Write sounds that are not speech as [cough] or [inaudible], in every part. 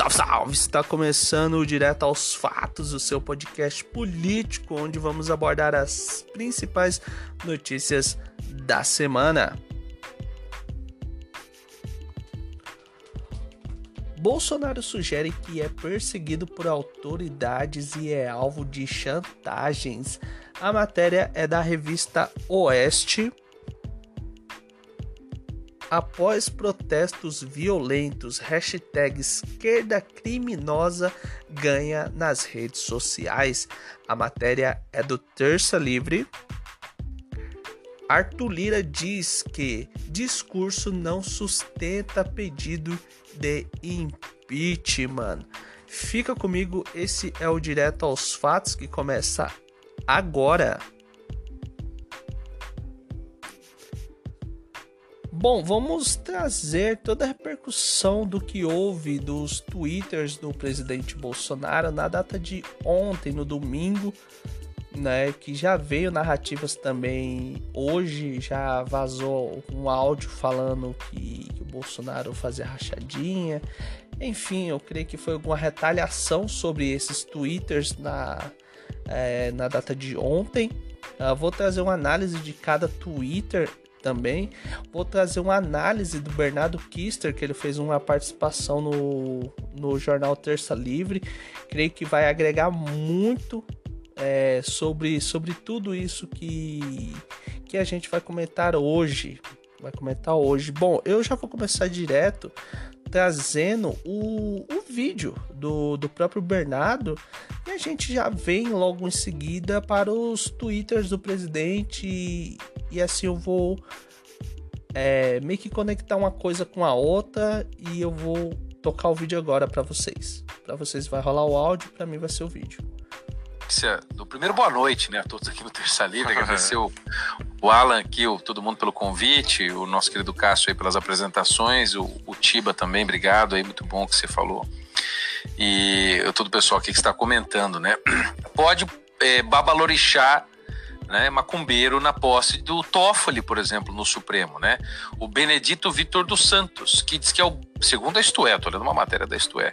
Salve, salve! Está começando Direto aos Fatos, o seu podcast político, onde vamos abordar as principais notícias da semana. Bolsonaro sugere que é perseguido por autoridades e é alvo de chantagens. A matéria é da revista Oeste Após protestos violentos, hashtag esquerda criminosa ganha nas redes sociais. A matéria é do Terça Livre. Arthur Lira diz que discurso não sustenta pedido de impeachment. Fica comigo, esse é o Direto aos Fatos que começa agora. Bom, vamos trazer toda a repercussão do que houve dos twitters do presidente Bolsonaro na data de ontem, no domingo, né? Que já veio narrativas também hoje, já vazou um áudio falando que, o Bolsonaro fazia rachadinha. Enfim, eu creio que foi alguma retaliação sobre esses twitters na, é, na data de ontem. Uh, vou trazer uma análise de cada Twitter também. Vou trazer uma análise do Bernardo Kister, que ele fez uma participação no, no jornal Terça Livre. Creio que vai agregar muito é, sobre, sobre tudo isso que, que a gente vai comentar hoje. Vai comentar hoje. Bom, eu já vou começar direto trazendo o, o vídeo do, do próprio Bernardo e a gente já vem logo em seguida para os twitters do presidente e assim eu vou é, meio que conectar uma coisa com a outra e eu vou tocar o vídeo agora para vocês. Para vocês vai rolar o áudio, para mim vai ser o vídeo. Do primeiro boa noite, né, a todos aqui no Terça Livre, [laughs] agradecer o, o Alan aqui, o, todo mundo pelo convite, o nosso querido Cássio aí pelas apresentações, o, o Tiba também, obrigado aí, muito bom que você falou. E todo o pessoal aqui que está comentando, né, pode é, babalorixar né, macumbeiro na posse do Toffoli, por exemplo, no Supremo, né? O Benedito Vitor dos Santos, que diz que é o, segundo a Isto é, tô lendo uma matéria da Isto é,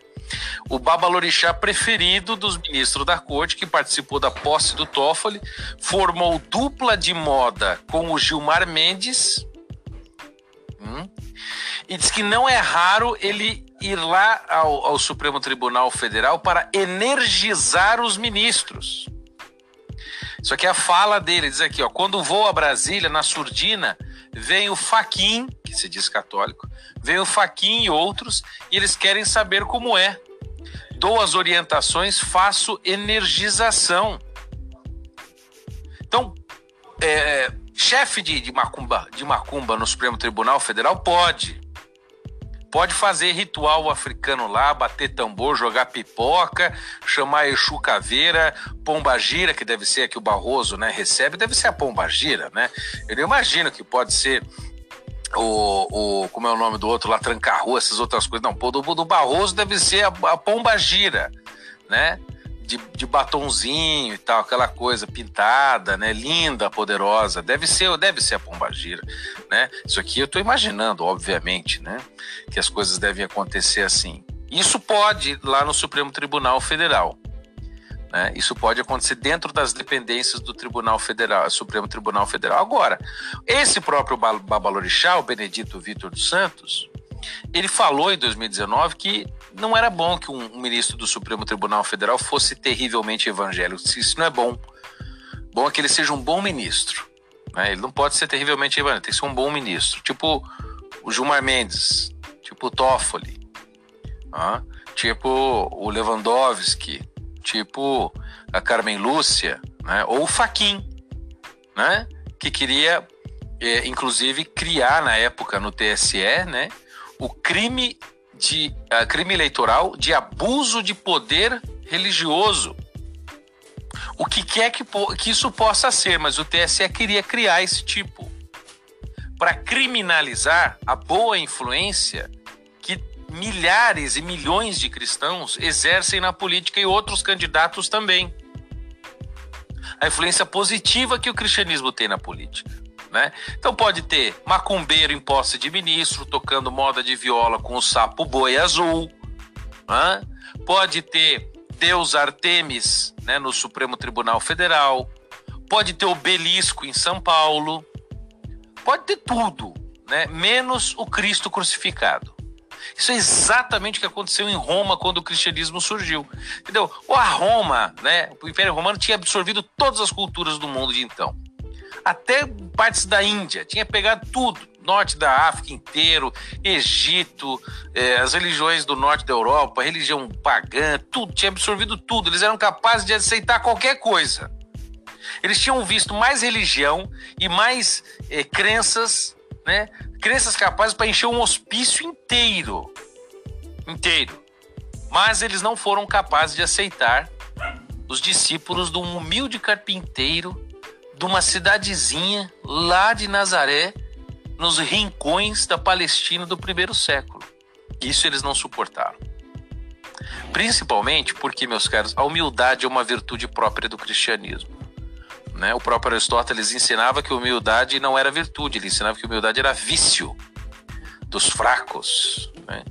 o babalorixá preferido dos ministros da corte, que participou da posse do Toffoli, formou dupla de moda com o Gilmar Mendes, hum, e diz que não é raro ele ir lá ao, ao Supremo Tribunal Federal para energizar os ministros. Isso aqui é a fala dele, diz aqui, ó, quando vou a Brasília, na surdina, vem o Faquin, que se diz católico, vem o Faquin e outros, e eles querem saber como é. Dou as orientações, faço energização. Então, é, chefe de, de, macumba, de macumba no Supremo Tribunal Federal pode. Pode fazer ritual africano lá, bater tambor, jogar pipoca, chamar Exu Caveira, Pombagira, que deve ser a que o Barroso né, recebe, deve ser a Pombagira, né? Eu imagino que pode ser o, o como é o nome do outro lá, Tranca-Rua, essas outras coisas. Não, do, do Barroso deve ser a, a Pombagira, né? De, de batonzinho e tal, aquela coisa pintada, né? Linda, poderosa. Deve ser, deve ser a Pombagira, né? Isso aqui eu estou imaginando, obviamente, né? Que as coisas devem acontecer assim. Isso pode lá no Supremo Tribunal Federal. Né? Isso pode acontecer dentro das dependências do Tribunal Federal, Supremo Tribunal Federal. Agora, esse próprio Babalorixá, o Benedito Vitor dos Santos, ele falou em 2019 que não era bom que um, ministro do Supremo Tribunal Federal fosse terrivelmente evangélico. Isso não é bom. Bom é que ele seja um bom ministro. Né? Ele não pode ser terrivelmente evangélico, tem que ser um bom ministro. Tipo o Gilmar Mendes, tipo o Toffoli, ah, tipo o Lewandowski, tipo a Carmen Lúcia, né? ou o Faquin, né? que queria, é, inclusive, criar na época no TSE né? O crime de uh, crime eleitoral de abuso de poder religioso. O que quer que, que isso possa ser, mas o TSE queria criar esse tipo para criminalizar a boa influência que milhares e milhões de cristãos exercem na política e outros candidatos também. A influência positiva que o cristianismo tem na política. Né? Então pode ter macumbeiro em posse de ministro, tocando moda de viola com o sapo boi azul, né? pode ter Deus Artemis né, no Supremo Tribunal Federal, pode ter obelisco em São Paulo, pode ter tudo, né, menos o Cristo crucificado. Isso é exatamente o que aconteceu em Roma quando o cristianismo surgiu. Entendeu? A Roma, né, o Império Romano tinha absorvido todas as culturas do mundo de então. Até partes da Índia, tinha pegado tudo norte da África inteiro, Egito, eh, as religiões do norte da Europa, religião pagã, tudo, tinha absorvido tudo. Eles eram capazes de aceitar qualquer coisa. Eles tinham visto mais religião e mais eh, crenças, né? Crenças capazes para encher um hospício inteiro. Inteiro. Mas eles não foram capazes de aceitar os discípulos de um humilde carpinteiro de uma cidadezinha lá de Nazaré, nos rincões da Palestina do primeiro século. Isso eles não suportaram. Principalmente porque, meus caros, a humildade é uma virtude própria do cristianismo. Né? O próprio Aristóteles ensinava que humildade não era virtude, ele ensinava que humildade era vício dos fracos. Né?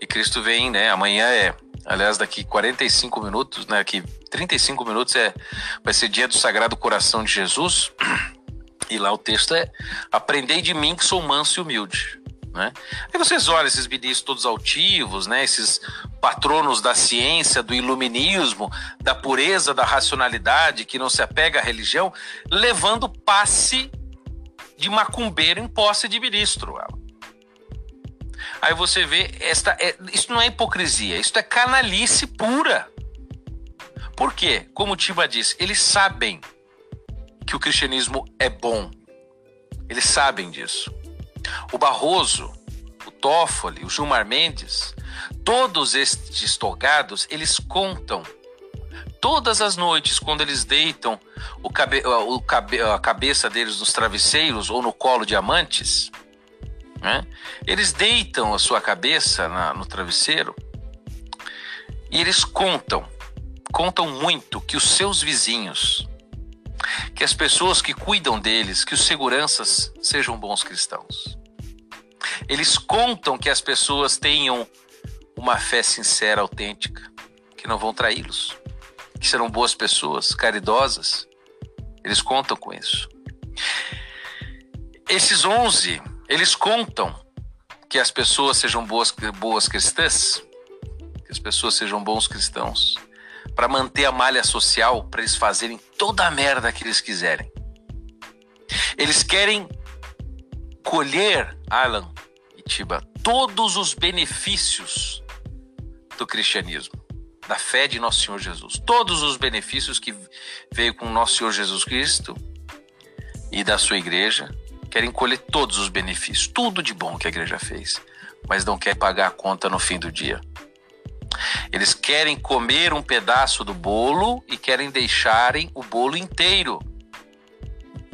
E Cristo vem, né? Amanhã é, aliás, daqui 45 minutos, né? Aqui 35 minutos é, vai ser dia do Sagrado Coração de Jesus. E lá o texto é: Aprendei de mim que sou manso e humilde. Né? Aí vocês olham esses ministros todos altivos, né? esses patronos da ciência, do iluminismo, da pureza, da racionalidade, que não se apega à religião, levando passe de macumbeiro em posse de ministro. Aí você vê, esta, é, isso não é hipocrisia, isso é canalice pura. Por quê? Como o Tiba disse, eles sabem que o cristianismo é bom. Eles sabem disso. O Barroso, o Toffoli, o Gilmar Mendes, todos estes togados, eles contam todas as noites, quando eles deitam o cabe, o cabe, a cabeça deles nos travesseiros ou no colo de amantes, né? eles deitam a sua cabeça na, no travesseiro e eles contam, contam muito que os seus vizinhos, que as pessoas que cuidam deles, que os seguranças sejam bons cristãos. Eles contam que as pessoas tenham uma fé sincera, autêntica, que não vão traí-los, que serão boas pessoas, caridosas. Eles contam com isso. Esses onze, eles contam que as pessoas sejam boas, boas cristãs, que as pessoas sejam bons cristãos para manter a malha social, para eles fazerem toda a merda que eles quiserem. Eles querem colher, Alan e Tiba, todos os benefícios do cristianismo, da fé de nosso Senhor Jesus. Todos os benefícios que veio com nosso Senhor Jesus Cristo e da sua igreja, querem colher todos os benefícios, tudo de bom que a igreja fez, mas não quer pagar a conta no fim do dia. Eles querem comer um pedaço do bolo e querem deixarem o bolo inteiro.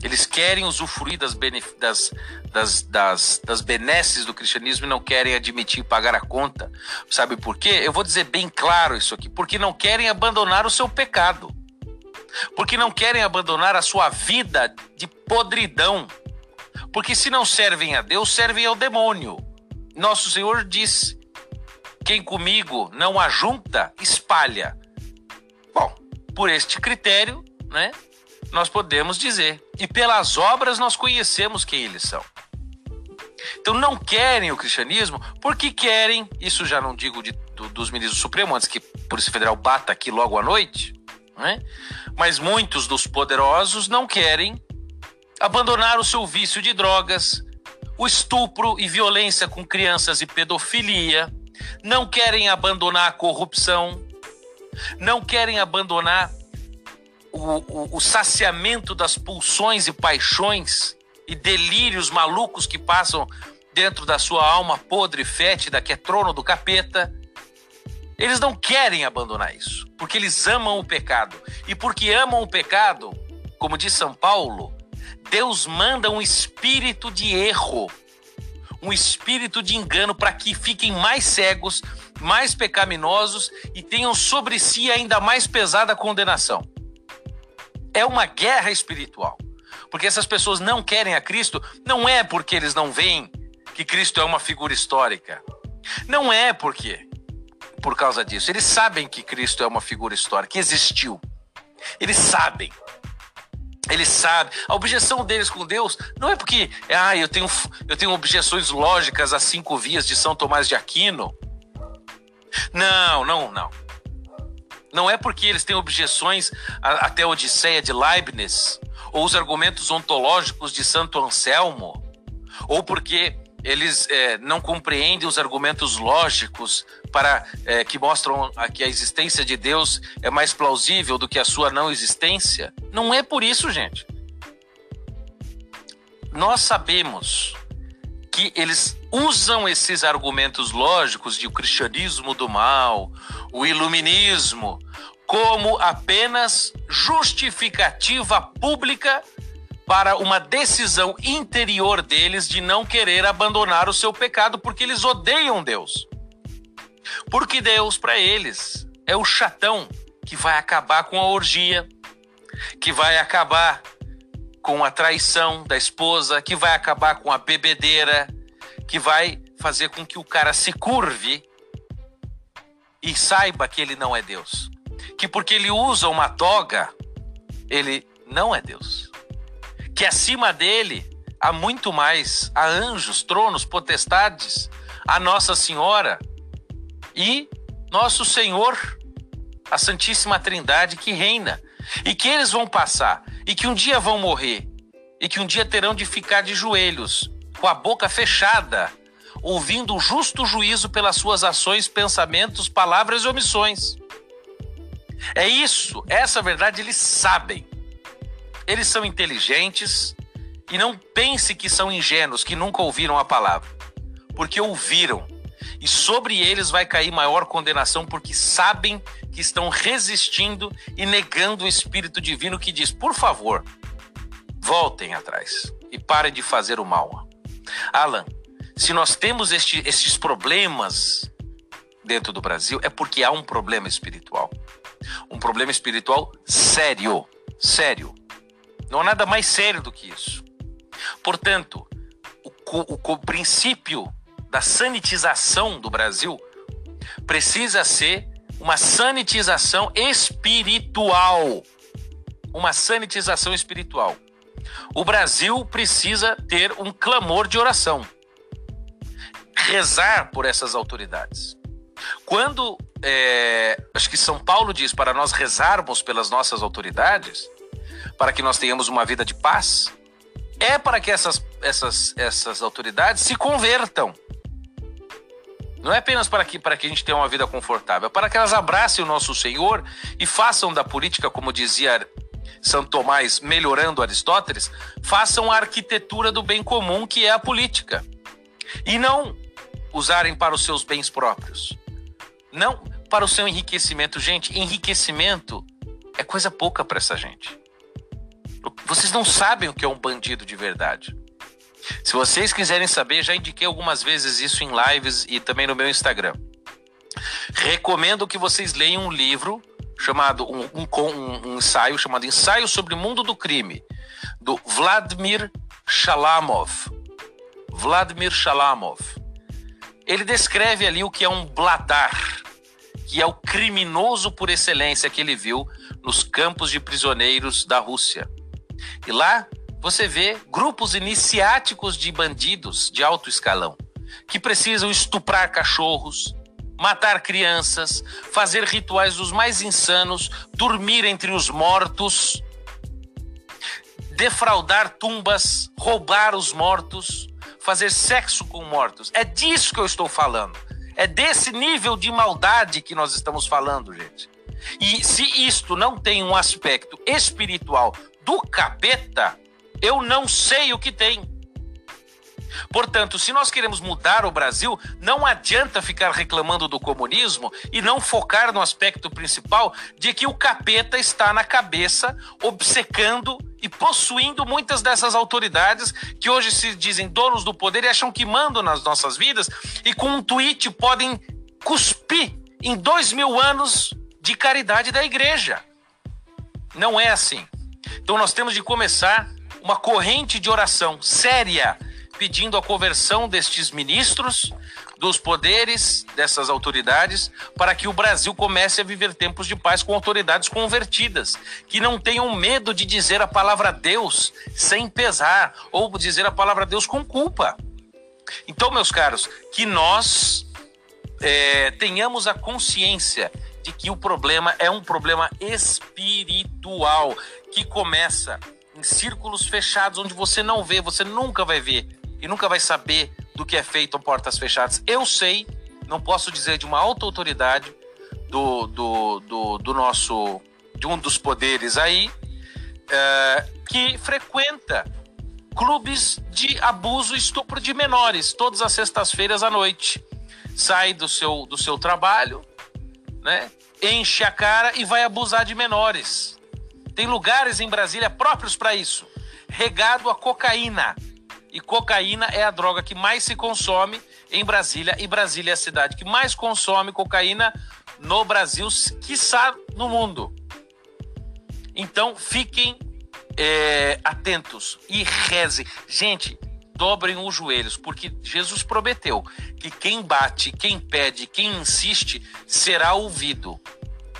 Eles querem usufruir das, das, das, das, das benesses do cristianismo e não querem admitir pagar a conta. Sabe por quê? Eu vou dizer bem claro isso aqui. Porque não querem abandonar o seu pecado. Porque não querem abandonar a sua vida de podridão. Porque se não servem a Deus, servem ao demônio. Nosso Senhor disse: quem comigo não ajunta, espalha. Bom, por este critério, né, nós podemos dizer. E pelas obras nós conhecemos quem eles são. Então não querem o cristianismo porque querem, isso já não digo de, do, dos ministros supremos, antes que a Polícia Federal bata aqui logo à noite, né? mas muitos dos poderosos não querem abandonar o seu vício de drogas, o estupro e violência com crianças e pedofilia, não querem abandonar a corrupção, não querem abandonar o, o, o saciamento das pulsões e paixões e delírios malucos que passam dentro da sua alma podre e fétida, que é trono do capeta. Eles não querem abandonar isso, porque eles amam o pecado. E porque amam o pecado, como diz São Paulo, Deus manda um espírito de erro um espírito de engano para que fiquem mais cegos, mais pecaminosos e tenham sobre si ainda mais pesada condenação. É uma guerra espiritual. Porque essas pessoas não querem a Cristo, não é porque eles não veem que Cristo é uma figura histórica. Não é porque por causa disso. Eles sabem que Cristo é uma figura histórica, que existiu. Eles sabem. Eles sabem. A objeção deles com Deus não é porque ah, eu, tenho, eu tenho objeções lógicas às cinco vias de São Tomás de Aquino. Não, não, não. Não é porque eles têm objeções até a Odisseia de Leibniz, ou os argumentos ontológicos de Santo Anselmo, ou porque eles é, não compreendem os argumentos lógicos para é, que mostram que a existência de Deus é mais plausível do que a sua não existência. Não é por isso, gente. Nós sabemos que eles usam esses argumentos lógicos de o cristianismo do mal, o iluminismo, como apenas justificativa pública para uma decisão interior deles de não querer abandonar o seu pecado, porque eles odeiam Deus. Porque Deus, para eles, é o chatão que vai acabar com a orgia, que vai acabar com a traição da esposa, que vai acabar com a bebedeira, que vai fazer com que o cara se curve e saiba que ele não é Deus. Que porque ele usa uma toga, ele não é Deus que acima dele há muito mais, há anjos, tronos, potestades, a Nossa Senhora e nosso Senhor, a Santíssima Trindade que reina, e que eles vão passar, e que um dia vão morrer, e que um dia terão de ficar de joelhos, com a boca fechada, ouvindo o justo juízo pelas suas ações, pensamentos, palavras e omissões. É isso, essa verdade eles sabem. Eles são inteligentes e não pense que são ingênuos, que nunca ouviram a palavra, porque ouviram. E sobre eles vai cair maior condenação, porque sabem que estão resistindo e negando o Espírito Divino que diz: por favor, voltem atrás e parem de fazer o mal. Alan, se nós temos este, estes problemas dentro do Brasil, é porque há um problema espiritual. Um problema espiritual sério, sério. Não há nada mais sério do que isso. Portanto, o, o, o princípio da sanitização do Brasil precisa ser uma sanitização espiritual. Uma sanitização espiritual. O Brasil precisa ter um clamor de oração. Rezar por essas autoridades. Quando, é, acho que São Paulo diz para nós rezarmos pelas nossas autoridades, para que nós tenhamos uma vida de paz, é para que essas, essas, essas autoridades se convertam. Não é apenas para que, para que a gente tenha uma vida confortável, é para que elas abracem o nosso Senhor e façam da política, como dizia São Tomás, melhorando Aristóteles, façam a arquitetura do bem comum, que é a política. E não usarem para os seus bens próprios. Não para o seu enriquecimento. Gente, enriquecimento é coisa pouca para essa gente. Vocês não sabem o que é um bandido de verdade. Se vocês quiserem saber, já indiquei algumas vezes isso em lives e também no meu Instagram. Recomendo que vocês leiam um livro chamado um, um, um ensaio chamado Ensaio sobre o Mundo do Crime, do Vladimir Shalamov. Vladimir Shalamov. Ele descreve ali o que é um bladar, que é o criminoso por excelência que ele viu nos campos de prisioneiros da Rússia. E lá você vê grupos iniciáticos de bandidos de alto escalão que precisam estuprar cachorros, matar crianças, fazer rituais dos mais insanos, dormir entre os mortos, defraudar tumbas, roubar os mortos, fazer sexo com mortos. É disso que eu estou falando. É desse nível de maldade que nós estamos falando, gente. E se isto não tem um aspecto espiritual do capeta, eu não sei o que tem. Portanto, se nós queremos mudar o Brasil, não adianta ficar reclamando do comunismo e não focar no aspecto principal de que o capeta está na cabeça, obcecando e possuindo muitas dessas autoridades que hoje se dizem donos do poder e acham que mandam nas nossas vidas e com um tweet podem cuspir em dois mil anos de caridade da igreja. Não é assim. Então nós temos de começar uma corrente de oração séria, pedindo a conversão destes ministros, dos poderes dessas autoridades, para que o Brasil comece a viver tempos de paz com autoridades convertidas, que não tenham medo de dizer a palavra Deus sem pesar, ou dizer a palavra Deus com culpa. Então, meus caros, que nós é, tenhamos a consciência de que o problema é um problema espiritual que começa em círculos fechados onde você não vê, você nunca vai ver e nunca vai saber do que é feito a portas fechadas. Eu sei, não posso dizer de uma alta autoridade do, do, do, do nosso, de um dos poderes aí, é, que frequenta clubes de abuso e estupro de menores todas as sextas-feiras à noite. Sai do seu, do seu trabalho, né? Enche a cara e vai abusar de menores. Tem lugares em Brasília próprios para isso, regado a cocaína. E cocaína é a droga que mais se consome em Brasília, e Brasília é a cidade que mais consome cocaína no Brasil, quiçá no mundo. Então fiquem é, atentos e rezem. Gente, dobrem os joelhos, porque Jesus prometeu que quem bate, quem pede, quem insiste será ouvido.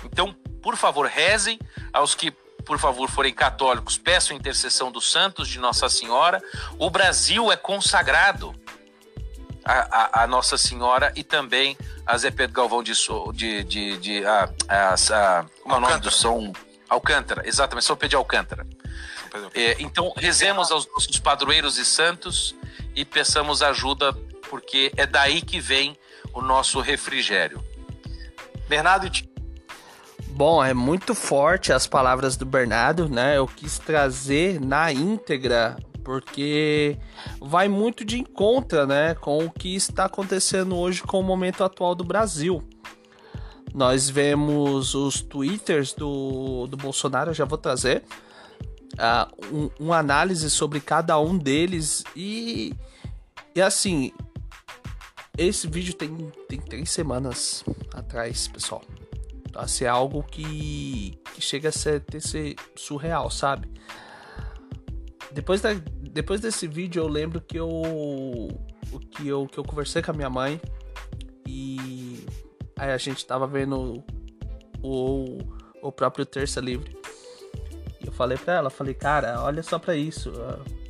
Então, por favor, rezem aos que por favor, forem católicos, peçam a intercessão dos santos de Nossa Senhora. O Brasil é consagrado a, a, a Nossa Senhora e também a Zé Pedro Galvão de, de, de, de a, a, a, como é o nome do São Alcântara, exatamente, São Pedro de Alcântara. É, então, rezemos aos nossos padroeiros e santos e peçamos ajuda, porque é daí que vem o nosso refrigério. Bernardo Bom, é muito forte as palavras do Bernardo, né? Eu quis trazer na íntegra porque vai muito de encontro, né, com o que está acontecendo hoje com o momento atual do Brasil. Nós vemos os twitters do, do Bolsonaro, já vou trazer, uh, um, uma análise sobre cada um deles e, e assim, esse vídeo tem, tem três semanas atrás, pessoal. Assim, é algo que, que chega a ser, ter ser surreal, sabe? Depois, da, depois desse vídeo eu lembro que eu, que eu que eu conversei com a minha mãe e aí a gente tava vendo o, o próprio Terça Livre falei para ela, falei, cara, olha só para isso.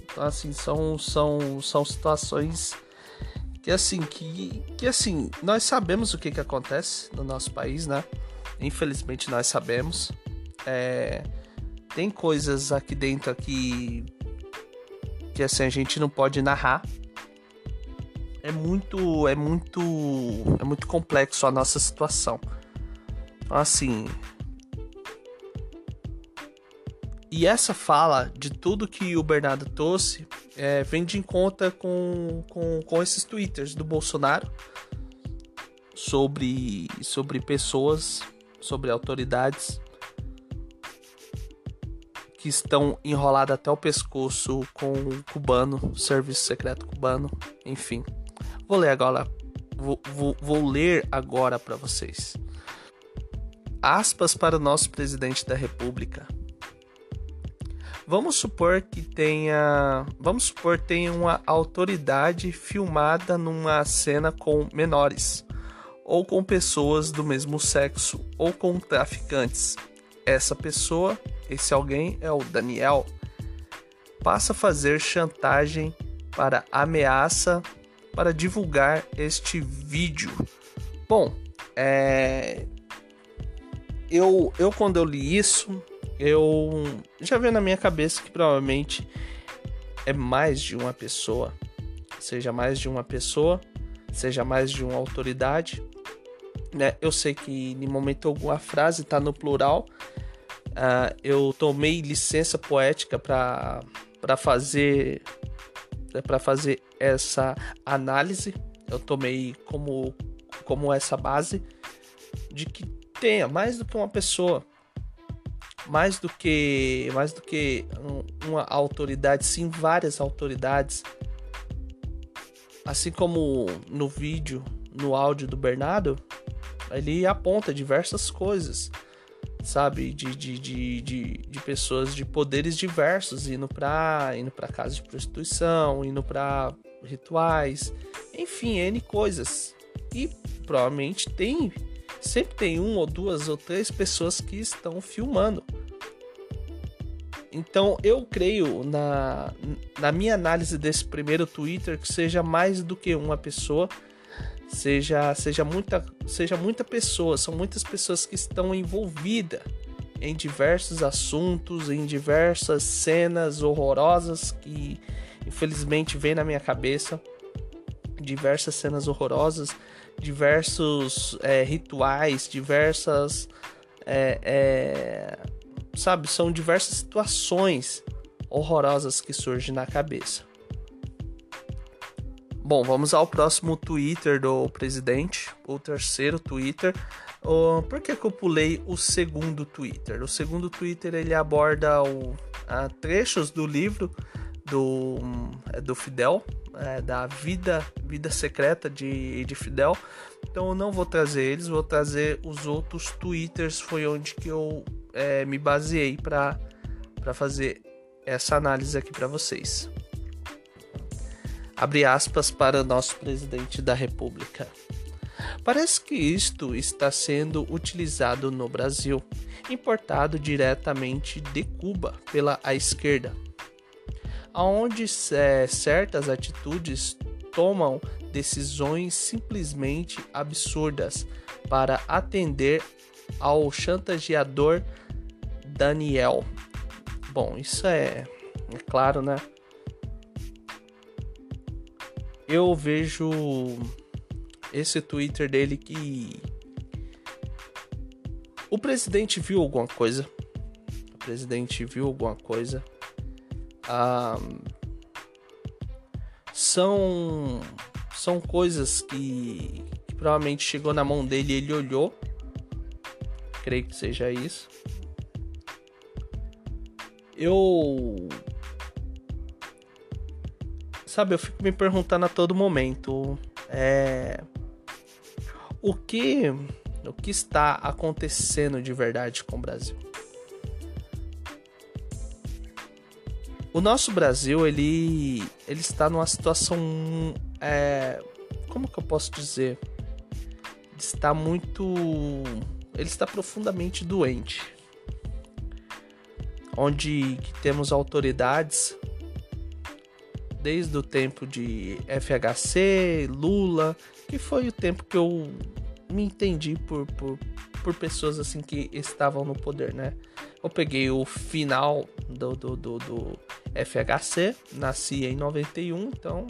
Então, assim, são, são, são situações que assim, que, que assim, nós sabemos o que, que acontece no nosso país, né? Infelizmente nós sabemos. É, tem coisas aqui dentro aqui que assim a gente não pode narrar. É muito, é muito, é muito complexo a nossa situação. Então, assim, e essa fala de tudo que o Bernardo trouxe é, vem de conta com, com, com esses twitters do Bolsonaro sobre, sobre pessoas, sobre autoridades que estão enroladas até o pescoço com o cubano, serviço secreto cubano, enfim. Vou ler agora, vou, vou, vou ler agora para vocês. Aspas para o nosso presidente da República. Vamos supor que tenha, vamos supor tenha uma autoridade filmada numa cena com menores, ou com pessoas do mesmo sexo, ou com traficantes. Essa pessoa, esse alguém é o Daniel, passa a fazer chantagem para ameaça para divulgar este vídeo. Bom, é... eu, eu quando eu li isso, eu já veio na minha cabeça que provavelmente é mais de uma pessoa, seja mais de uma pessoa, seja mais de uma autoridade. Né? Eu sei que em momento algum a frase está no plural. Uh, eu tomei licença poética para fazer para fazer essa análise. Eu tomei como como essa base de que tenha mais do que uma pessoa mais do que mais do que uma autoridade, sim várias autoridades. Assim como no vídeo, no áudio do Bernardo, ele aponta diversas coisas, sabe, de, de, de, de, de pessoas de poderes diversos indo para indo para casa de prostituição, indo para rituais, enfim, N coisas. E provavelmente tem, sempre tem um ou duas ou três pessoas que estão filmando. Então eu creio na, na minha análise desse primeiro Twitter que seja mais do que uma pessoa, seja seja muita seja muita pessoa, são muitas pessoas que estão envolvidas em diversos assuntos, em diversas cenas horrorosas que infelizmente vem na minha cabeça, diversas cenas horrorosas, diversos é, rituais, diversas é, é, sabe, são diversas situações horrorosas que surgem na cabeça. Bom, vamos ao próximo Twitter do presidente, o terceiro Twitter. Uh, por que, que eu pulei o segundo Twitter? O segundo Twitter ele aborda o, a, trechos do livro do, do Fidel, é, da vida, vida secreta de, de Fidel. Então eu não vou trazer eles, vou trazer os outros Twitters. Foi onde que eu é, me baseei para fazer essa análise aqui para vocês. Abre aspas para nosso presidente da República. Parece que isto está sendo utilizado no Brasil, importado diretamente de Cuba pela esquerda, onde é, certas atitudes tomam decisões simplesmente absurdas para atender ao chantageador Daniel. Bom, isso é, é claro, né? Eu vejo esse Twitter dele que o presidente viu alguma coisa. O presidente viu alguma coisa. Ah, são são coisas que, que provavelmente chegou na mão dele e ele olhou. Creio que seja isso eu sabe, eu fico me perguntando a todo momento, é o que o que está acontecendo de verdade com o Brasil? O nosso Brasil, ele ele está numa situação é, como que eu posso dizer? Está muito ele está profundamente doente onde temos autoridades desde o tempo de FHC, Lula, que foi o tempo que eu me entendi por, por, por pessoas assim que estavam no poder, né? Eu peguei o final do, do, do, do FHC, nasci em 91, então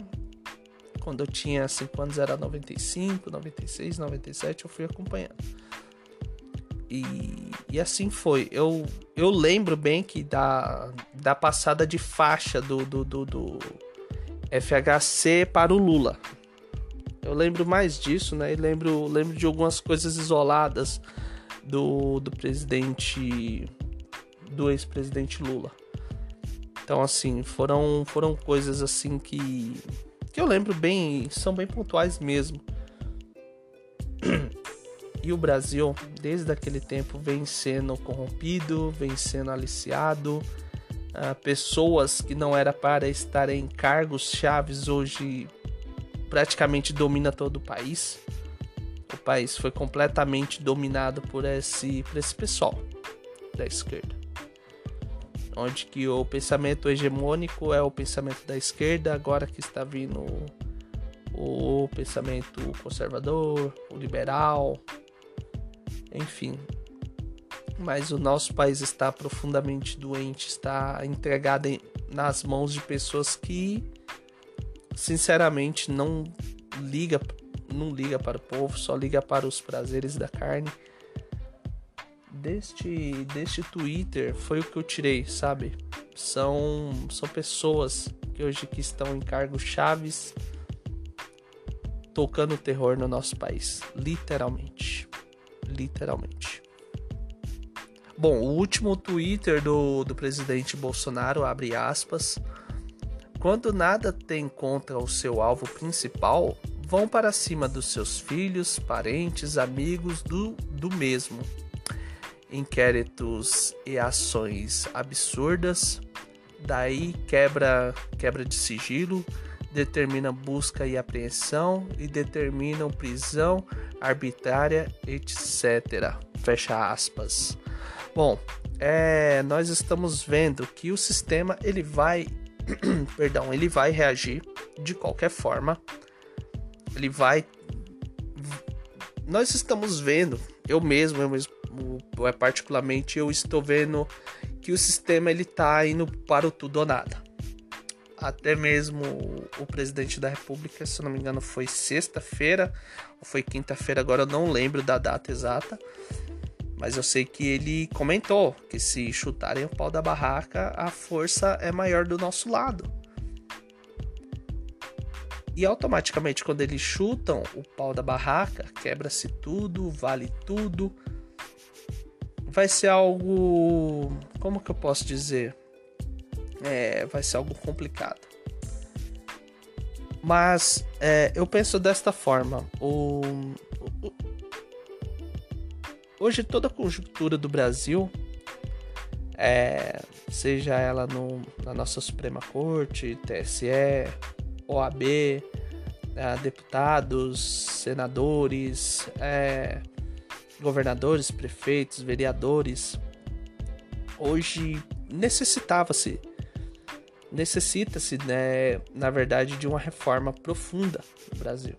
quando eu tinha 5 anos era 95, 96, 97, eu fui acompanhando. E, e assim foi. Eu, eu lembro bem que da, da passada de faixa do, do, do, do FHC para o Lula. Eu lembro mais disso, né? E lembro, lembro de algumas coisas isoladas do, do presidente, do ex-presidente Lula. Então, assim, foram, foram coisas assim que, que eu lembro bem, são bem pontuais mesmo. E o Brasil, desde aquele tempo, vem sendo corrompido, vem sendo aliciado. Pessoas que não era para estar em cargos chaves hoje praticamente domina todo o país. O país foi completamente dominado por esse, por esse pessoal da esquerda. Onde que o pensamento hegemônico é o pensamento da esquerda, agora que está vindo o pensamento conservador, o liberal, enfim. Mas o nosso país está profundamente doente, está entregado em, nas mãos de pessoas que, sinceramente, não liga, não liga para o povo, só liga para os prazeres da carne. Deste, deste Twitter foi o que eu tirei, sabe? São, são pessoas que hoje que estão em cargos chaves tocando terror no nosso país, literalmente literalmente. Bom, o último Twitter do, do presidente Bolsonaro abre aspas. Quando nada tem contra o seu alvo principal, vão para cima dos seus filhos, parentes, amigos do, do mesmo. Inquéritos e ações absurdas, daí quebra, quebra de sigilo, determinam busca e apreensão e determinam prisão arbitrária, etc. Fecha aspas. Bom, é, nós estamos vendo que o sistema ele vai, [clears throat] perdão, ele vai reagir de qualquer forma. Ele vai, nós estamos vendo, eu mesmo, eu mesmo, particularmente, eu estou vendo que o sistema ele tá indo para o tudo ou nada. Até mesmo o presidente da República, se não me engano, foi sexta-feira ou foi quinta-feira, agora eu não lembro da data exata mas eu sei que ele comentou que se chutarem o pau da barraca, a força é maior do nosso lado. E automaticamente, quando eles chutam o pau da barraca, quebra-se tudo, vale tudo. Vai ser algo. Como que eu posso dizer? É, vai ser algo complicado. Mas é, eu penso desta forma: o, Hoje toda a conjuntura do Brasil, é, seja ela no, na nossa Suprema Corte, TSE, OAB, é, deputados, senadores, é, governadores, prefeitos, vereadores, hoje necessitava-se, necessita-se, né, na verdade, de uma reforma profunda no Brasil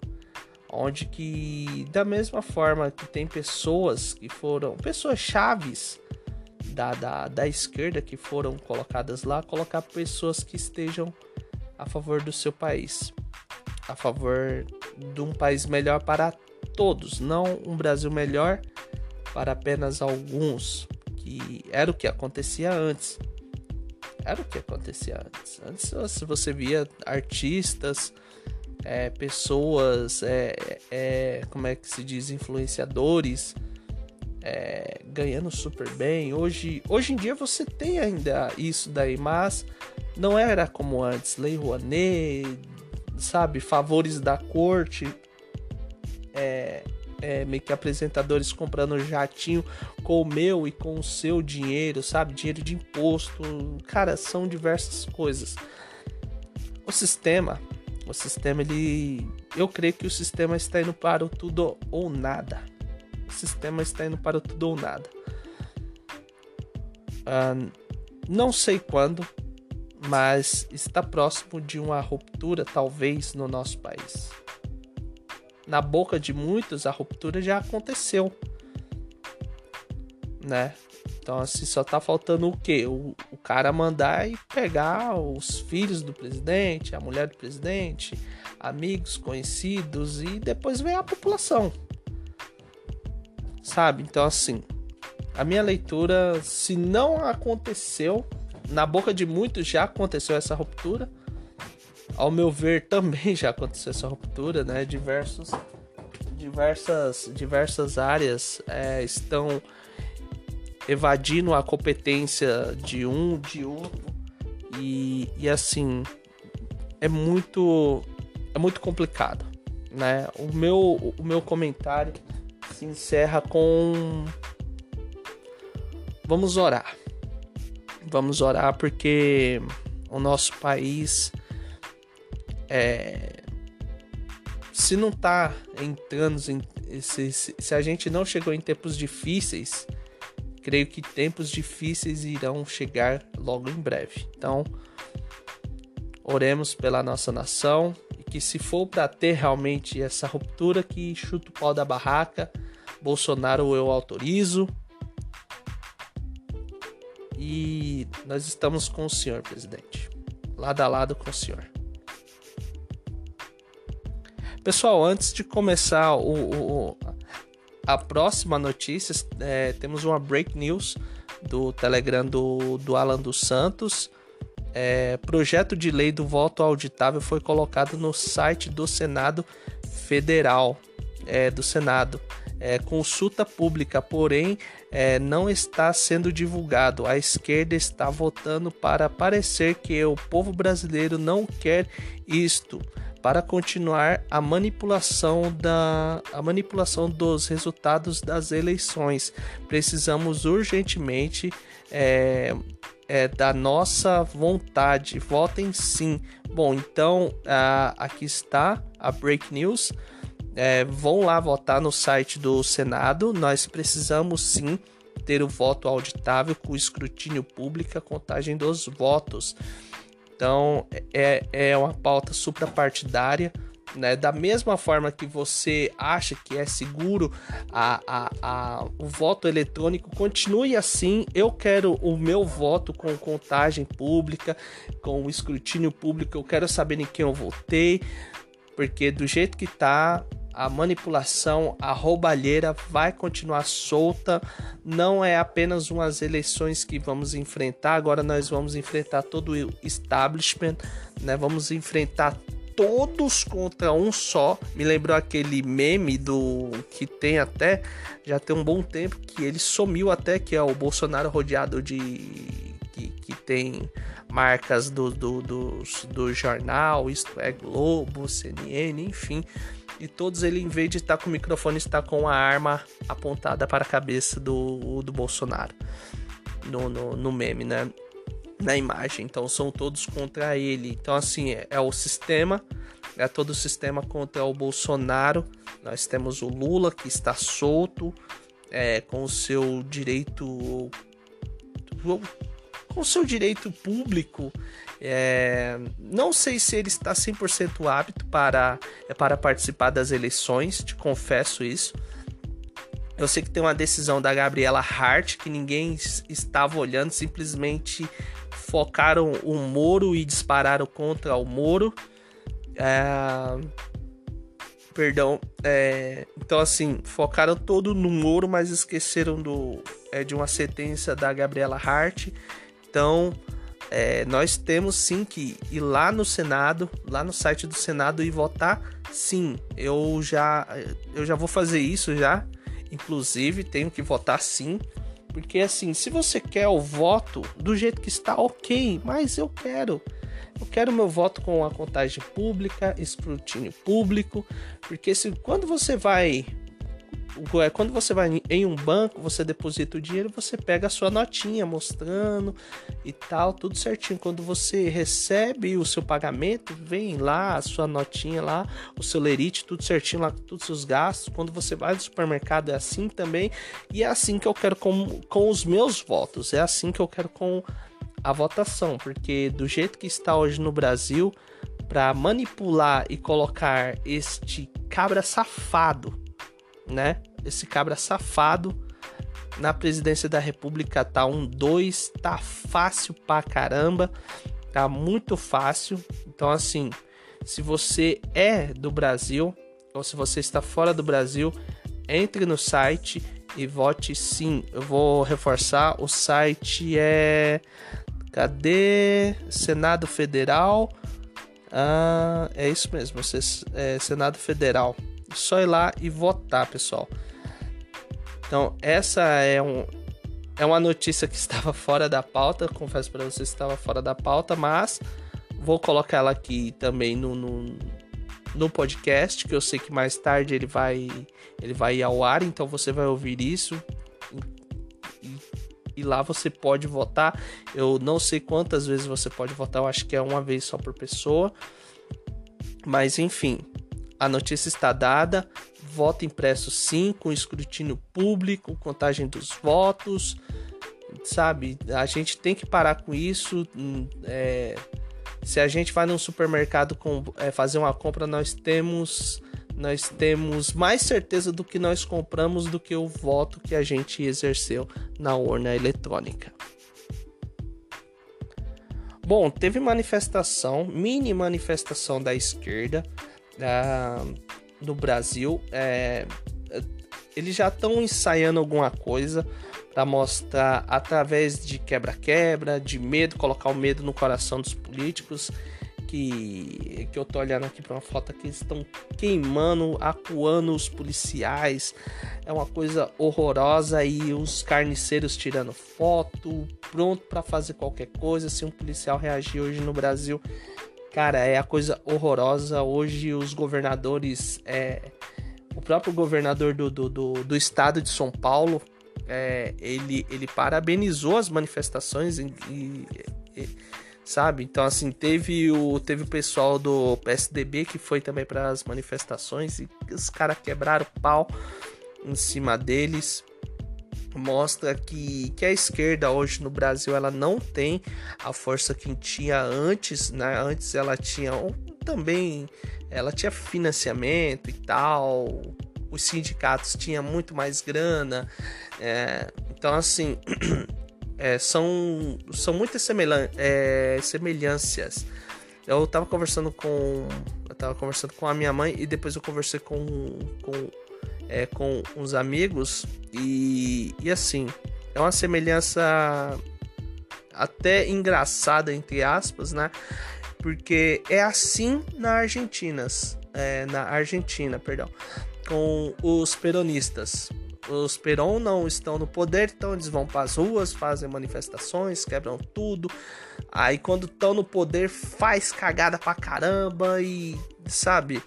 onde que da mesma forma que tem pessoas que foram pessoas chaves da, da, da esquerda que foram colocadas lá, colocar pessoas que estejam a favor do seu país, a favor de um país melhor para todos, não um Brasil melhor para apenas alguns, que era o que acontecia antes. Era o que acontecia antes. Antes você via artistas, é, pessoas, é, é, como é que se diz, influenciadores é, ganhando super bem. Hoje, hoje em dia você tem ainda isso daí, mas não era como antes. Lei Rouanet, sabe, favores da corte, é, é, meio que apresentadores comprando jatinho com o meu e com o seu dinheiro, sabe? Dinheiro de imposto. Cara, são diversas coisas. O sistema o sistema, ele. Eu creio que o sistema está indo para o tudo ou nada. O sistema está indo para o tudo ou nada. Não sei quando, mas está próximo de uma ruptura, talvez, no nosso país. Na boca de muitos, a ruptura já aconteceu, né? Então, assim, só tá faltando o quê? O, o cara mandar e pegar os filhos do presidente, a mulher do presidente, amigos, conhecidos e depois vem a população. Sabe? Então, assim, a minha leitura, se não aconteceu, na boca de muitos já aconteceu essa ruptura. Ao meu ver, [laughs] também já aconteceu essa ruptura, né? Diversos, diversas, diversas áreas é, estão evadindo a competência de um, de outro. E, e assim, é muito é muito complicado, né? O meu o meu comentário se encerra com vamos orar. Vamos orar porque o nosso país é se não tá entrando em se, se a gente não chegou em tempos difíceis, creio que tempos difíceis irão chegar logo em breve. Então, oremos pela nossa nação e que se for para ter realmente essa ruptura que chuta o pau da barraca, Bolsonaro eu autorizo. E nós estamos com o senhor, presidente. Lado a lado com o senhor. Pessoal, antes de começar o, o, a próxima notícia, é, temos uma break news do Telegram do, do Alan dos Santos. É, projeto de lei do voto auditável foi colocado no site do Senado Federal, é, do Senado. É, consulta pública, porém, é, não está sendo divulgado. A esquerda está votando para parecer que o povo brasileiro não quer isto para continuar a manipulação da a manipulação dos resultados das eleições. Precisamos urgentemente é, é, da nossa vontade. Votem sim. Bom, então aqui está a break news. É, vão lá votar no site do Senado. Nós precisamos sim ter o voto auditável com escrutínio público, a contagem dos votos. Então é, é uma pauta suprapartidária. Né? Da mesma forma que você acha que é seguro a, a, a, o voto eletrônico, continue assim. Eu quero o meu voto com contagem pública, com escrutínio público. Eu quero saber em quem eu votei, porque do jeito que tá, a manipulação, a roubalheira vai continuar solta. Não é apenas umas eleições que vamos enfrentar, agora nós vamos enfrentar todo o establishment, né? Vamos enfrentar todos contra um só. Me lembrou aquele meme do que tem até já tem um bom tempo que ele sumiu até que é o Bolsonaro rodeado de que, que tem marcas do, do, do, do jornal, isto é Globo, CNN, enfim e todos ele, em vez de estar com o microfone, está com a arma apontada para a cabeça do, do Bolsonaro. No, no, no meme, né? Na imagem. Então são todos contra ele. Então, assim, é, é o sistema, é todo o sistema contra o Bolsonaro. Nós temos o Lula que está solto, é, com o seu direito. Com o seu direito público é, não sei se ele está 100% apto para, é, para participar das eleições, te confesso isso. Eu sei que tem uma decisão da Gabriela Hart que ninguém estava olhando, simplesmente focaram o Moro e dispararam contra o Moro. É, perdão. É, então, assim, focaram todo no Moro, mas esqueceram do, é, de uma sentença da Gabriela Hart. Então, é, nós temos sim que ir lá no Senado, lá no site do Senado e votar. Sim, eu já, eu já vou fazer isso já. Inclusive, tenho que votar sim. Porque assim, se você quer o voto do jeito que está, ok, mas eu quero. Eu quero meu voto com a contagem pública, escrutínio público, porque se quando você vai é quando você vai em um banco, você deposita o dinheiro, você pega a sua notinha mostrando e tal, tudo certinho. Quando você recebe o seu pagamento, vem lá a sua notinha lá, o seu lerite, tudo certinho lá, todos os seus gastos. Quando você vai no supermercado é assim também, e é assim que eu quero com, com os meus votos, é assim que eu quero com a votação, porque do jeito que está hoje no Brasil, para manipular e colocar este cabra safado né? Esse cabra safado na presidência da República tá um 2, tá fácil pra caramba, tá muito fácil. Então assim, se você é do Brasil ou se você está fora do Brasil, entre no site e vote sim. Eu vou reforçar, o site é cadê? Senado Federal. Ah, é isso mesmo, é Senado Federal só ir lá e votar, pessoal. Então, essa é, um, é uma notícia que [laughs] estava fora da pauta. Confesso para vocês que estava fora da pauta, mas vou colocar ela aqui também no, no, no, podcast, que eu sei que mais tarde ele vai, ele vai ao ar, então você vai ouvir isso. E lá você pode votar. Eu não sei quantas vezes você pode votar, eu acho que é uma vez só por pessoa. Mas enfim, a notícia está dada. Voto impresso sim, com escrutínio público, contagem dos votos. Sabe, a gente tem que parar com isso. Hum, é, se a gente vai num supermercado com, é, fazer uma compra, nós temos nós temos mais certeza do que nós compramos do que o voto que a gente exerceu na urna eletrônica. Bom, teve manifestação, mini manifestação da esquerda no Brasil, é, eles já estão ensaiando alguma coisa para mostrar através de quebra-quebra, de medo, colocar o medo no coração dos políticos. Que, que eu tô olhando aqui para uma foto que estão queimando, acuando os policiais. É uma coisa horrorosa e os carniceiros tirando foto, pronto para fazer qualquer coisa. Se um policial reagir hoje no Brasil, Cara, é a coisa horrorosa. Hoje os governadores. É, o próprio governador do, do, do, do estado de São Paulo. É, ele, ele parabenizou as manifestações e, e, e, sabe? Então assim teve o teve o pessoal do PSDB que foi também para as manifestações e os caras quebraram pau em cima deles mostra que, que a esquerda hoje no Brasil ela não tem a força que tinha antes, né? Antes ela tinha também ela tinha financiamento e tal, os sindicatos tinham muito mais grana, é, então assim [clears throat] é, são são muitas semelhan é, semelhanças. Eu tava conversando com eu tava conversando com a minha mãe e depois eu conversei com, com é, com uns amigos e, e assim, é uma semelhança até engraçada, entre aspas, né? Porque é assim na Argentina, é, na Argentina, perdão, com os peronistas. Os Peron não estão no poder, então eles vão para as ruas, fazem manifestações, quebram tudo. Aí quando estão no poder, faz cagada pra caramba e, sabe,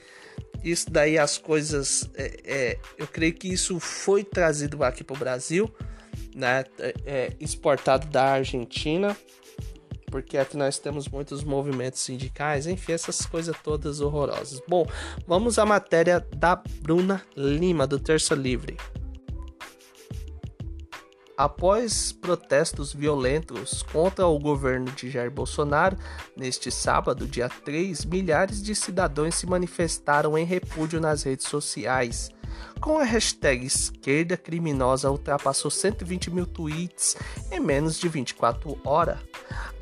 isso daí as coisas é, é, eu creio que isso foi trazido aqui para o Brasil né é, é, exportado da Argentina porque aqui nós temos muitos movimentos sindicais enfim essas coisas todas horrorosas. Bom vamos à matéria da Bruna Lima do Terça Livre Após protestos violentos contra o governo de Jair Bolsonaro, neste sábado, dia 3, milhares de cidadãos se manifestaram em repúdio nas redes sociais. Com a hashtag esquerda criminosa ultrapassou 120 mil tweets em menos de 24 horas.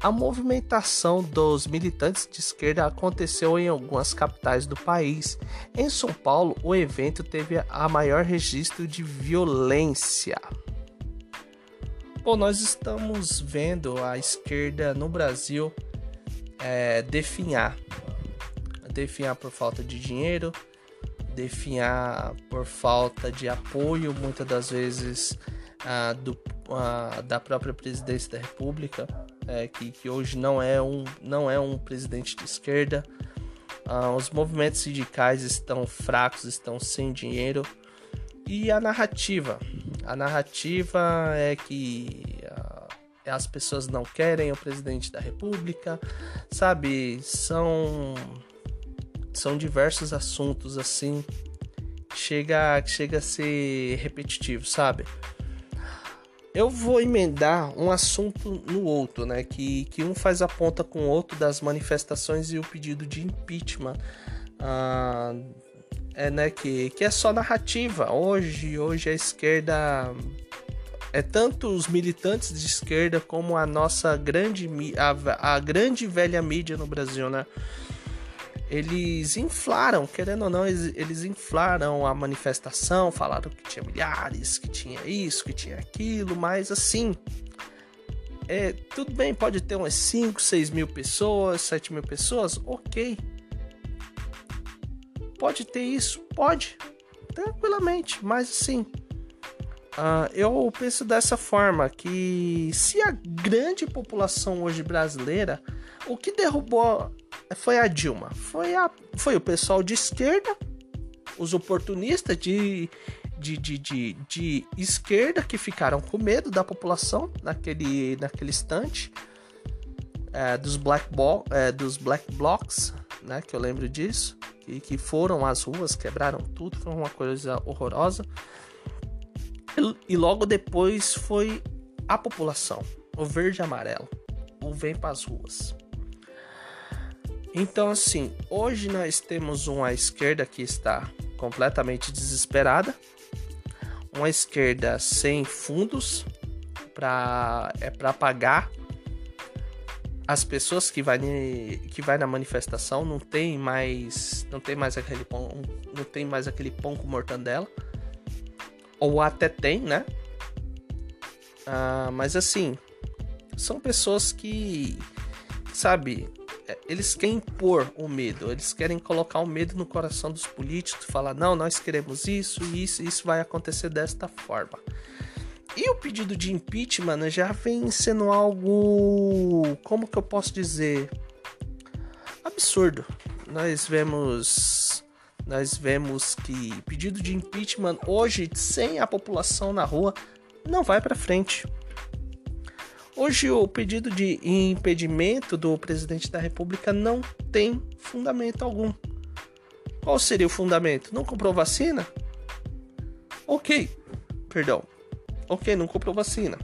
A movimentação dos militantes de esquerda aconteceu em algumas capitais do país. Em São Paulo, o evento teve a maior registro de violência. Bom, nós estamos vendo a esquerda no Brasil é, definhar. Definhar por falta de dinheiro, definhar por falta de apoio, muitas das vezes ah, do, ah, da própria presidência da República, é, que, que, hoje não é um, não é um presidente de esquerda. Ah, os movimentos sindicais estão fracos, estão sem dinheiro. E a narrativa. A narrativa é que uh, as pessoas não querem o presidente da república, sabe? São são diversos assuntos assim. Chega, chega a ser repetitivo, sabe? Eu vou emendar um assunto no outro, né? Que, que um faz a ponta com o outro das manifestações e o pedido de impeachment uh, é, né, que, que é só narrativa. Hoje, hoje a esquerda é tanto os militantes de esquerda como a nossa grande a, a grande velha mídia no Brasil, né? Eles inflaram, querendo ou não, eles, eles inflaram a manifestação, falaram que tinha milhares, que tinha isso, que tinha aquilo, mas assim, é, tudo bem, pode ter umas 5, 6 mil pessoas, 7 mil pessoas, ok. Pode ter isso? Pode, tranquilamente, mas assim, uh, eu penso dessa forma: que se a grande população hoje brasileira, o que derrubou foi a Dilma, foi, a, foi o pessoal de esquerda, os oportunistas de, de, de, de, de esquerda que ficaram com medo da população naquele, naquele instante. É, dos black ball, é, dos black blocs, né, que eu lembro disso que, que foram às ruas, quebraram tudo, foi uma coisa horrorosa. E, logo depois foi a população, o verde e amarelo, o vem para as ruas. Então, assim, hoje nós temos uma esquerda que está completamente desesperada, uma esquerda sem fundos para é para pagar as pessoas que vai que vai na manifestação não tem mais não tem mais aquele pão não tem mais aquele pão com mortandela. Ou até tem né? Ah, mas assim são pessoas que sabe é, eles querem impor o medo eles querem colocar o medo no coração dos políticos falar não nós queremos isso isso isso vai acontecer desta forma e o pedido de impeachment né, já vem sendo algo. Como que eu posso dizer? absurdo. Nós vemos nós vemos que pedido de impeachment hoje sem a população na rua não vai para frente. Hoje o pedido de impedimento do presidente da República não tem fundamento algum. Qual seria o fundamento? Não comprou vacina? Ok, perdão. Ok, não comprou vacina.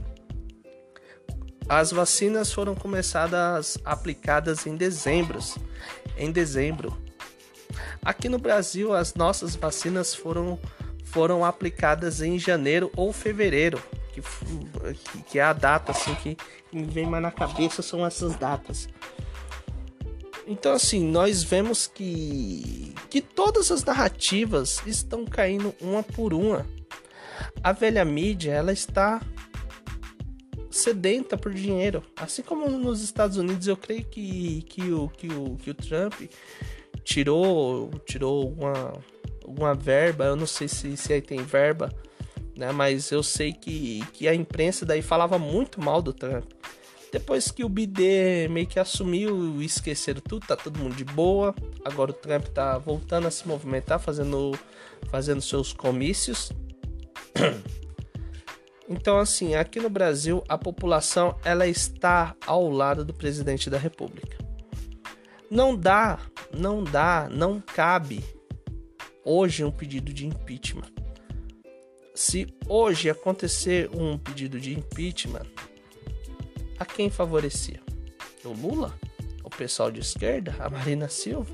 As vacinas foram começadas aplicadas em dezembro. Em dezembro. Aqui no Brasil, as nossas vacinas foram, foram aplicadas em janeiro ou fevereiro, que, que é a data assim que me vem mais na cabeça são essas datas. Então assim, nós vemos que que todas as narrativas estão caindo uma por uma. A velha mídia, ela está sedenta por dinheiro. Assim como nos Estados Unidos, eu creio que, que, o, que, o, que o Trump tirou, tirou uma, uma verba, eu não sei se, se aí tem verba, né? Mas eu sei que, que a imprensa daí falava muito mal do Trump. Depois que o BD meio que assumiu e esqueceram tudo, tá todo mundo de boa. Agora o Trump tá voltando a se movimentar, fazendo, fazendo seus comícios. [coughs] Então, assim, aqui no Brasil, a população ela está ao lado do presidente da República. Não dá, não dá, não cabe hoje um pedido de impeachment. Se hoje acontecer um pedido de impeachment, a quem favorecia? O Lula? O pessoal de esquerda? A Marina Silva?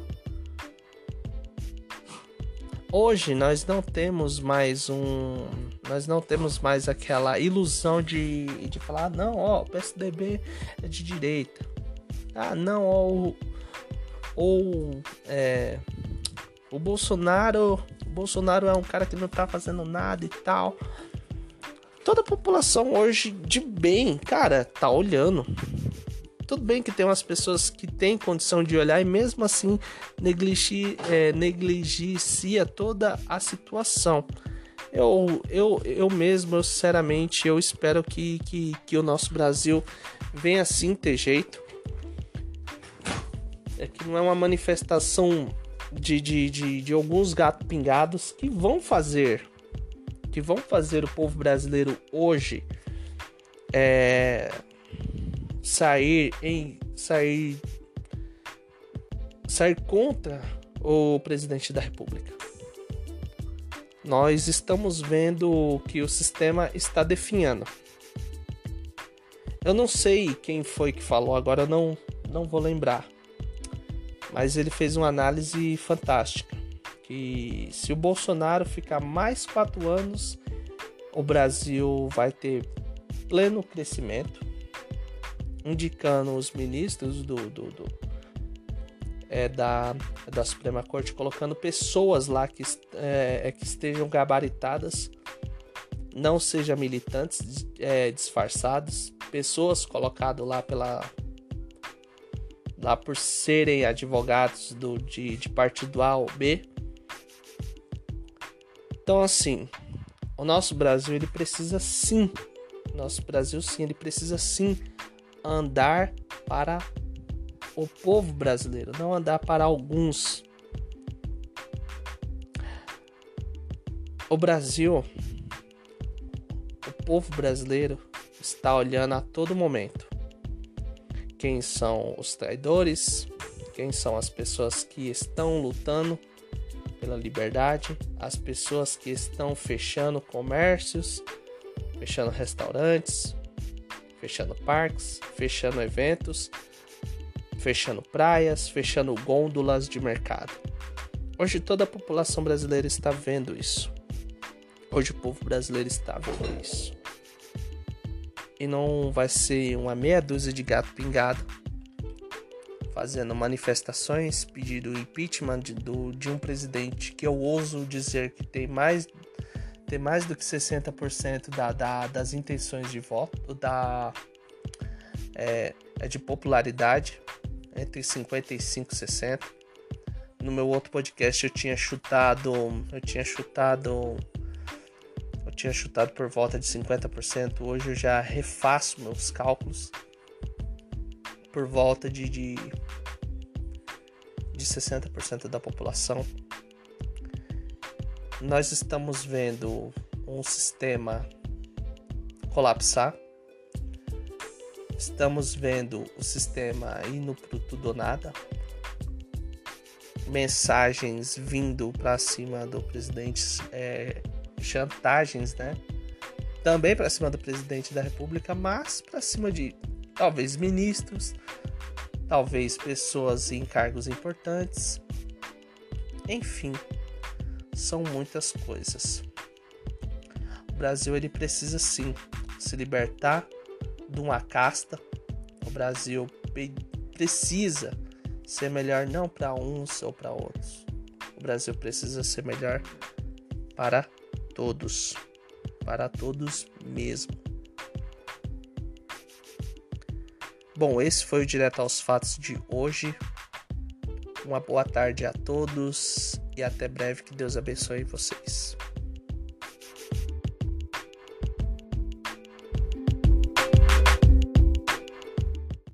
Hoje nós não temos mais um nós não temos mais aquela ilusão de, de falar, ah, não, ó, o PSDB é de direita. Ah, não, ó, ou é, o Bolsonaro, o Bolsonaro é um cara que não tá fazendo nada e tal. Toda a população hoje de bem, cara, tá olhando. Tudo bem que tem umas pessoas que têm condição de olhar e mesmo assim negligia, é, negligencia toda a situação. Eu, eu, eu mesmo, eu, sinceramente, eu espero que, que, que o nosso Brasil venha assim ter jeito. É que não é uma manifestação de, de, de, de alguns gatos pingados que vão fazer que vão fazer o povo brasileiro hoje é, sair em sair sair contra o presidente da República nós estamos vendo que o sistema está definhando. Eu não sei quem foi que falou, agora não, não vou lembrar. Mas ele fez uma análise fantástica. Que se o Bolsonaro ficar mais quatro anos, o Brasil vai ter pleno crescimento, indicando os ministros do, do, do é, da, da Suprema Corte, colocando pessoas lá que, é, é que estejam gabaritadas, não sejam militantes é, disfarçados, pessoas colocadas lá pela lá por serem advogados do, de, de partido A ou B. Então assim, o nosso Brasil ele precisa sim, nosso Brasil sim, ele precisa sim andar para o povo brasileiro, não andar para alguns. O Brasil, o povo brasileiro está olhando a todo momento quem são os traidores, quem são as pessoas que estão lutando pela liberdade, as pessoas que estão fechando comércios, fechando restaurantes, fechando parques, fechando eventos fechando praias, fechando gôndolas de mercado. Hoje toda a população brasileira está vendo isso. Hoje o povo brasileiro está vendo isso. E não vai ser uma meia dúzia de gato pingado fazendo manifestações pedindo impeachment de, do, de um presidente que eu ouso dizer que tem mais, tem mais do que 60% da, da, das intenções de voto, da, é, é de popularidade entre 55 e 60. No meu outro podcast eu tinha chutado, eu tinha chutado eu tinha chutado por volta de 50%. Hoje eu já refaço meus cálculos por volta de, de de 60% da população. Nós estamos vendo um sistema colapsar. Estamos vendo o sistema indo pro tudo ou nada. Mensagens vindo para cima do presidente, é, chantagens, né? Também para cima do presidente da República, mas para cima de talvez ministros, talvez pessoas em cargos importantes. Enfim, são muitas coisas. O Brasil ele precisa sim se libertar de uma casta. O Brasil precisa ser melhor não para uns ou para outros. O Brasil precisa ser melhor para todos, para todos mesmo. Bom, esse foi o Direto aos Fatos de hoje. Uma boa tarde a todos e até breve. Que Deus abençoe vocês.